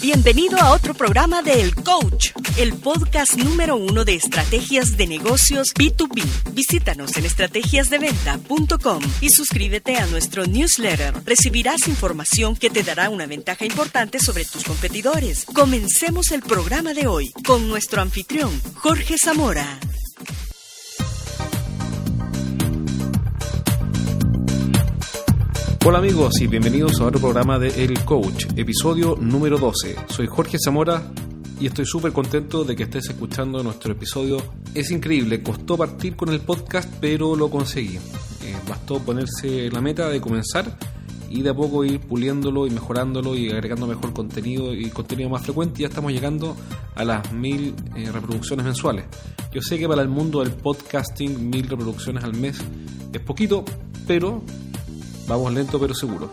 Bienvenido a otro programa de El Coach, el podcast número uno de estrategias de negocios B2B. Visítanos en estrategiasdeventa.com y suscríbete a nuestro newsletter. Recibirás información que te dará una ventaja importante sobre tus competidores. Comencemos el programa de hoy con nuestro anfitrión, Jorge Zamora. Hola amigos y bienvenidos a otro programa de El Coach, episodio número 12. Soy Jorge Zamora y estoy súper contento de que estés escuchando nuestro episodio. Es increíble, costó partir con el podcast pero lo conseguí. Eh, bastó ponerse la meta de comenzar y de a poco ir puliéndolo y mejorándolo y agregando mejor contenido y contenido más frecuente. Ya estamos llegando a las mil eh, reproducciones mensuales. Yo sé que para el mundo del podcasting mil reproducciones al mes es poquito, pero Vamos lento pero seguro.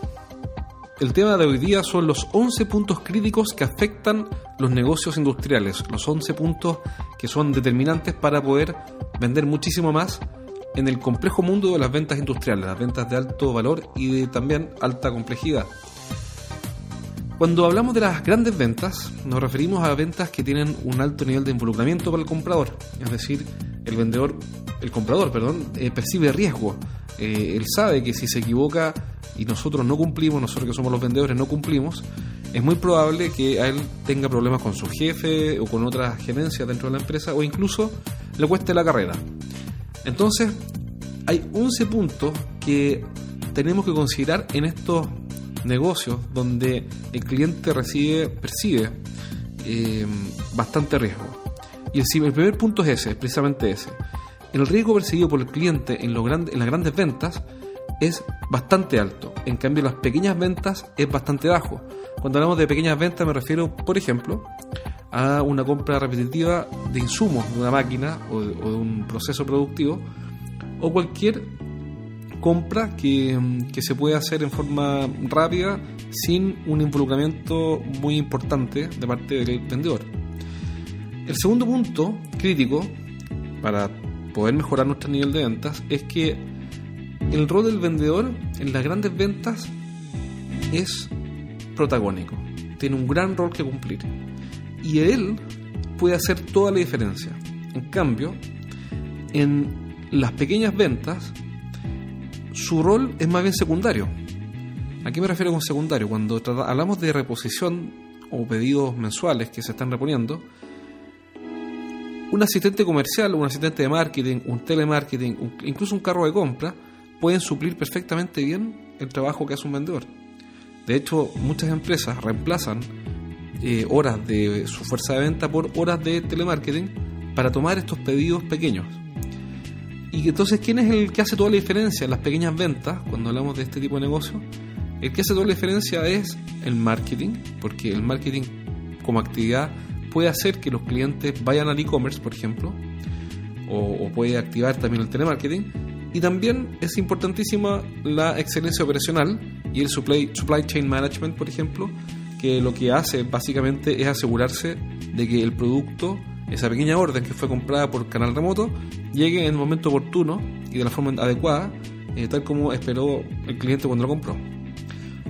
El tema de hoy día son los 11 puntos críticos que afectan los negocios industriales, los 11 puntos que son determinantes para poder vender muchísimo más en el complejo mundo de las ventas industriales, las ventas de alto valor y de también alta complejidad. Cuando hablamos de las grandes ventas, nos referimos a ventas que tienen un alto nivel de involucramiento para el comprador, es decir, el vendedor, el comprador, perdón, eh, percibe riesgo, eh, él sabe que si se equivoca y nosotros no cumplimos, nosotros que somos los vendedores no cumplimos, es muy probable que a él tenga problemas con su jefe o con otras gerencias dentro de la empresa o incluso le cueste la carrera. Entonces, hay 11 puntos que tenemos que considerar en estos negocios donde el cliente recibe, percibe eh, bastante riesgo. Y el, el primer punto es ese, precisamente ese el riesgo percibido por el cliente en, en las grandes ventas es bastante alto. En cambio, las pequeñas ventas es bastante bajo. Cuando hablamos de pequeñas ventas me refiero, por ejemplo, a una compra repetitiva de insumos de una máquina o de, un proceso productivo o cualquier compra que, que, se puede hacer en forma rápida sin un involucramiento muy importante de parte del vendedor. El segundo punto crítico para poder mejorar nuestro nivel de ventas es que el rol del vendedor en las grandes ventas es protagónico, tiene un gran rol que cumplir y él puede hacer toda la diferencia. En cambio, en las pequeñas ventas, su rol es más bien secundario. ¿A qué me refiero con secundario? Cuando hablamos de reposición o pedidos mensuales que se están reponiendo, un asistente comercial, un asistente de marketing, un telemarketing, incluso un carro de compra, pueden suplir perfectamente bien el trabajo que hace un vendedor. De hecho, muchas empresas reemplazan eh, horas de su fuerza de venta por horas de telemarketing para tomar estos pedidos pequeños. Y entonces, ¿quién es el que hace toda la diferencia en las pequeñas ventas cuando hablamos de este tipo de negocio? El que hace toda la diferencia es el marketing, porque el marketing como actividad puede hacer que los clientes vayan al e-commerce, por ejemplo, o, puede activar también el telemarketing. Y también es importantísima la excelencia operacional y el supply, chain management, por ejemplo, que lo que hace básicamente es asegurarse de que el producto, esa pequeña orden que fue comprada por canal remoto, llegue en el momento oportuno y de la forma adecuada, eh, tal como esperó el cliente cuando lo compró.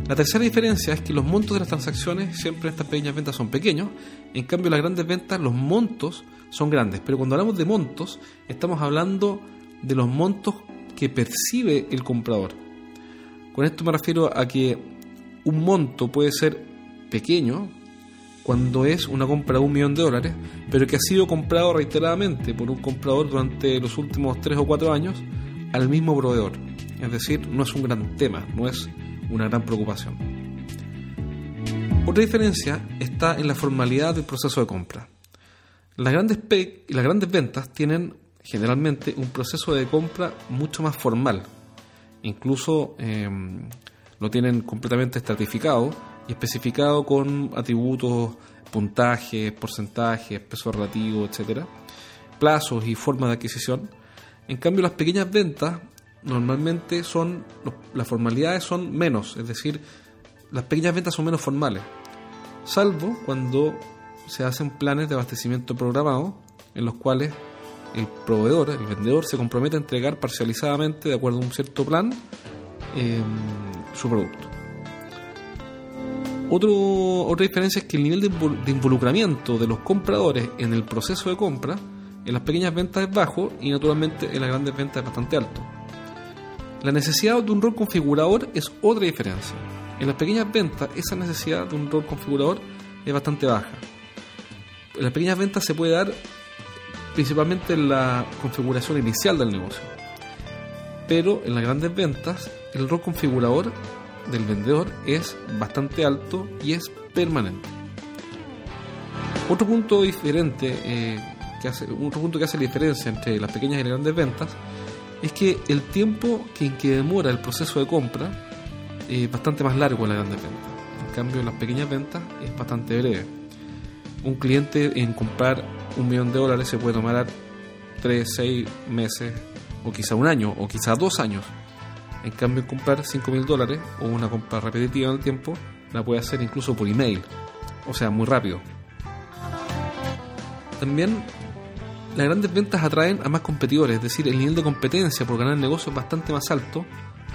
La tercera diferencia es que los montos de las transacciones siempre en estas pequeñas ventas son pequeños, en cambio las grandes ventas los montos son grandes, pero cuando hablamos de montos estamos hablando de los montos que percibe el comprador. Con esto me refiero a que un monto puede ser pequeño cuando es una compra de un millón de dólares, pero que ha sido comprado reiteradamente por un comprador durante los últimos tres o cuatro años al mismo proveedor. Es decir, no es un gran tema, no es una gran preocupación. Otra diferencia está en la formalidad del proceso de compra. Las grandes, las grandes ventas tienen generalmente un proceso de compra mucho más formal. Incluso em, lo tienen completamente estratificado y especificado con atributos, puntajes, porcentajes, peso relativo, etcétera, plazos y formas de adquisición. En cambio, las pequeñas ventas normalmente son las formalidades son menos, es decir, las pequeñas ventas son menos formales, salvo cuando se hacen planes de abastecimiento programado en los cuales el proveedor, el vendedor, se compromete a entregar parcializadamente, de acuerdo a un cierto plan, em, su producto. Otra diferencia es que el nivel de, involucramiento de los compradores en el proceso de compra en las pequeñas ventas es bajo y naturalmente en las grandes ventas es bastante alto. La necesidad de un rol configurador es otra diferencia. En las pequeñas ventas esa necesidad de un rol configurador es bastante baja. En las pequeñas ventas se puede dar principalmente en la configuración inicial del negocio. Pero en las grandes ventas el rol configurador del vendedor es bastante alto y es permanente. Otro punto diferente, eh, que hace, otro punto que hace la diferencia entre las pequeñas y las grandes ventas es que el tiempo en que demora el proceso de compra es bastante más largo en las grandes ventas. En cambio, en las pequeñas ventas es bastante breve. Un cliente en comprar un millón de dólares se puede tomar 3, 6 meses, o quizá un año, o quizá dos años en cambio, comprar 5 mil dólares o una compra repetitiva en el tiempo la puede hacer incluso por email, o sea, muy rápido. También las grandes ventas atraen a más competidores, es decir, el nivel de competencia por ganar el negocio es bastante más alto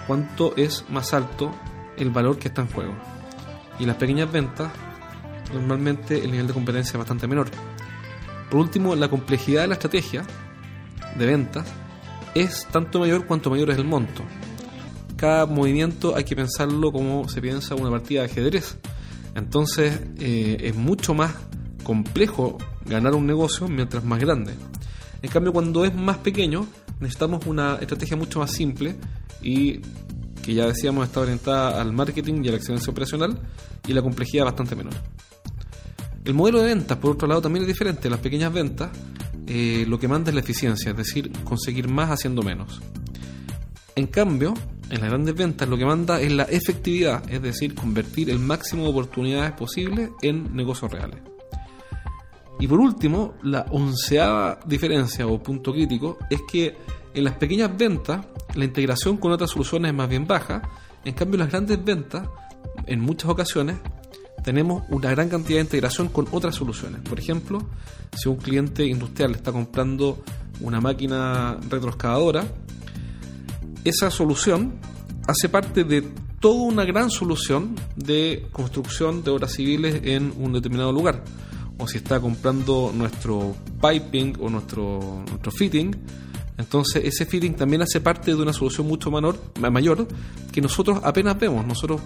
cuanto es más alto el valor que está en juego. Y las pequeñas ventas, normalmente el nivel de competencia es bastante menor. Por último, la complejidad de la estrategia de ventas es tanto mayor cuanto mayor es el monto cada movimiento hay que pensarlo como se piensa una partida de ajedrez. Entonces eh, es mucho más complejo ganar un negocio mientras más grande. En cambio, cuando es más pequeño, necesitamos una estrategia mucho más simple y que ya decíamos está orientada al marketing y a la excelencia operacional y la complejidad bastante menor. El modelo de ventas, por otro lado, también es diferente. Las pequeñas ventas eh, lo que manda es la eficiencia, es decir, conseguir más haciendo menos. En cambio, en las grandes ventas lo que manda es la efectividad, es decir, convertir el máximo de oportunidades posibles en negocios reales. Y por último, la onceava diferencia o punto crítico es que en las pequeñas ventas la integración con otras soluciones es más bien baja, en cambio en las grandes ventas, en muchas ocasiones, tenemos una gran cantidad de integración con otras soluciones. Por ejemplo, si un cliente industrial está comprando una máquina retroexcavadora, esa solución hace parte de toda una gran solución de construcción de obras civiles en un determinado lugar. O si está comprando nuestro piping o nuestro, nuestro fitting, entonces ese fitting también hace parte de una solución mucho menor, mayor que nosotros apenas vemos. Nosotros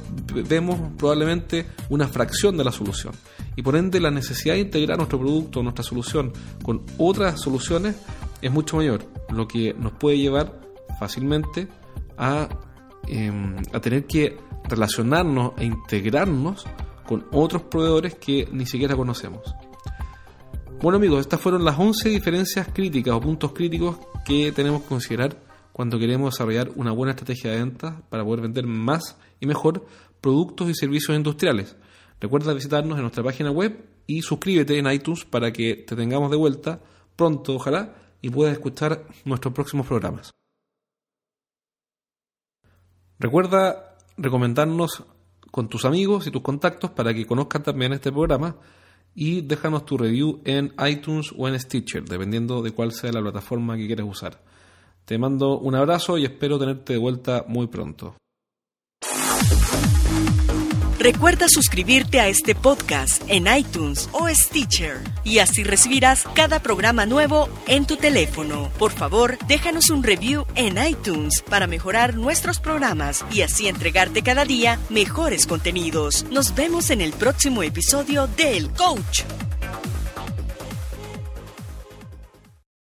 vemos probablemente una fracción de la solución. Y por ende la necesidad de integrar nuestro producto, nuestra solución con otras soluciones es mucho mayor, lo que nos puede llevar fácilmente a, em, a tener que relacionarnos e integrarnos con otros proveedores que ni siquiera conocemos. Bueno amigos, estas fueron las 11 diferencias críticas o puntos críticos que tenemos que considerar cuando queremos desarrollar una buena estrategia de ventas para poder vender más y mejor productos y servicios industriales. Recuerda visitarnos en nuestra página web y suscríbete en iTunes para que te tengamos de vuelta pronto, ojalá, y puedas escuchar nuestros próximos programas. Recuerda recomendarnos con tus amigos y tus contactos para que conozcan también este programa y déjanos tu review en iTunes o en Stitcher, dependiendo de cuál sea la plataforma que quieres usar. Te mando un abrazo y espero tenerte de vuelta muy pronto. Recuerda suscribirte a este podcast en iTunes o Stitcher y así recibirás cada programa nuevo en tu teléfono. Por favor, déjanos un review en iTunes para mejorar nuestros programas y así entregarte cada día mejores contenidos. Nos vemos en el próximo episodio de El Coach.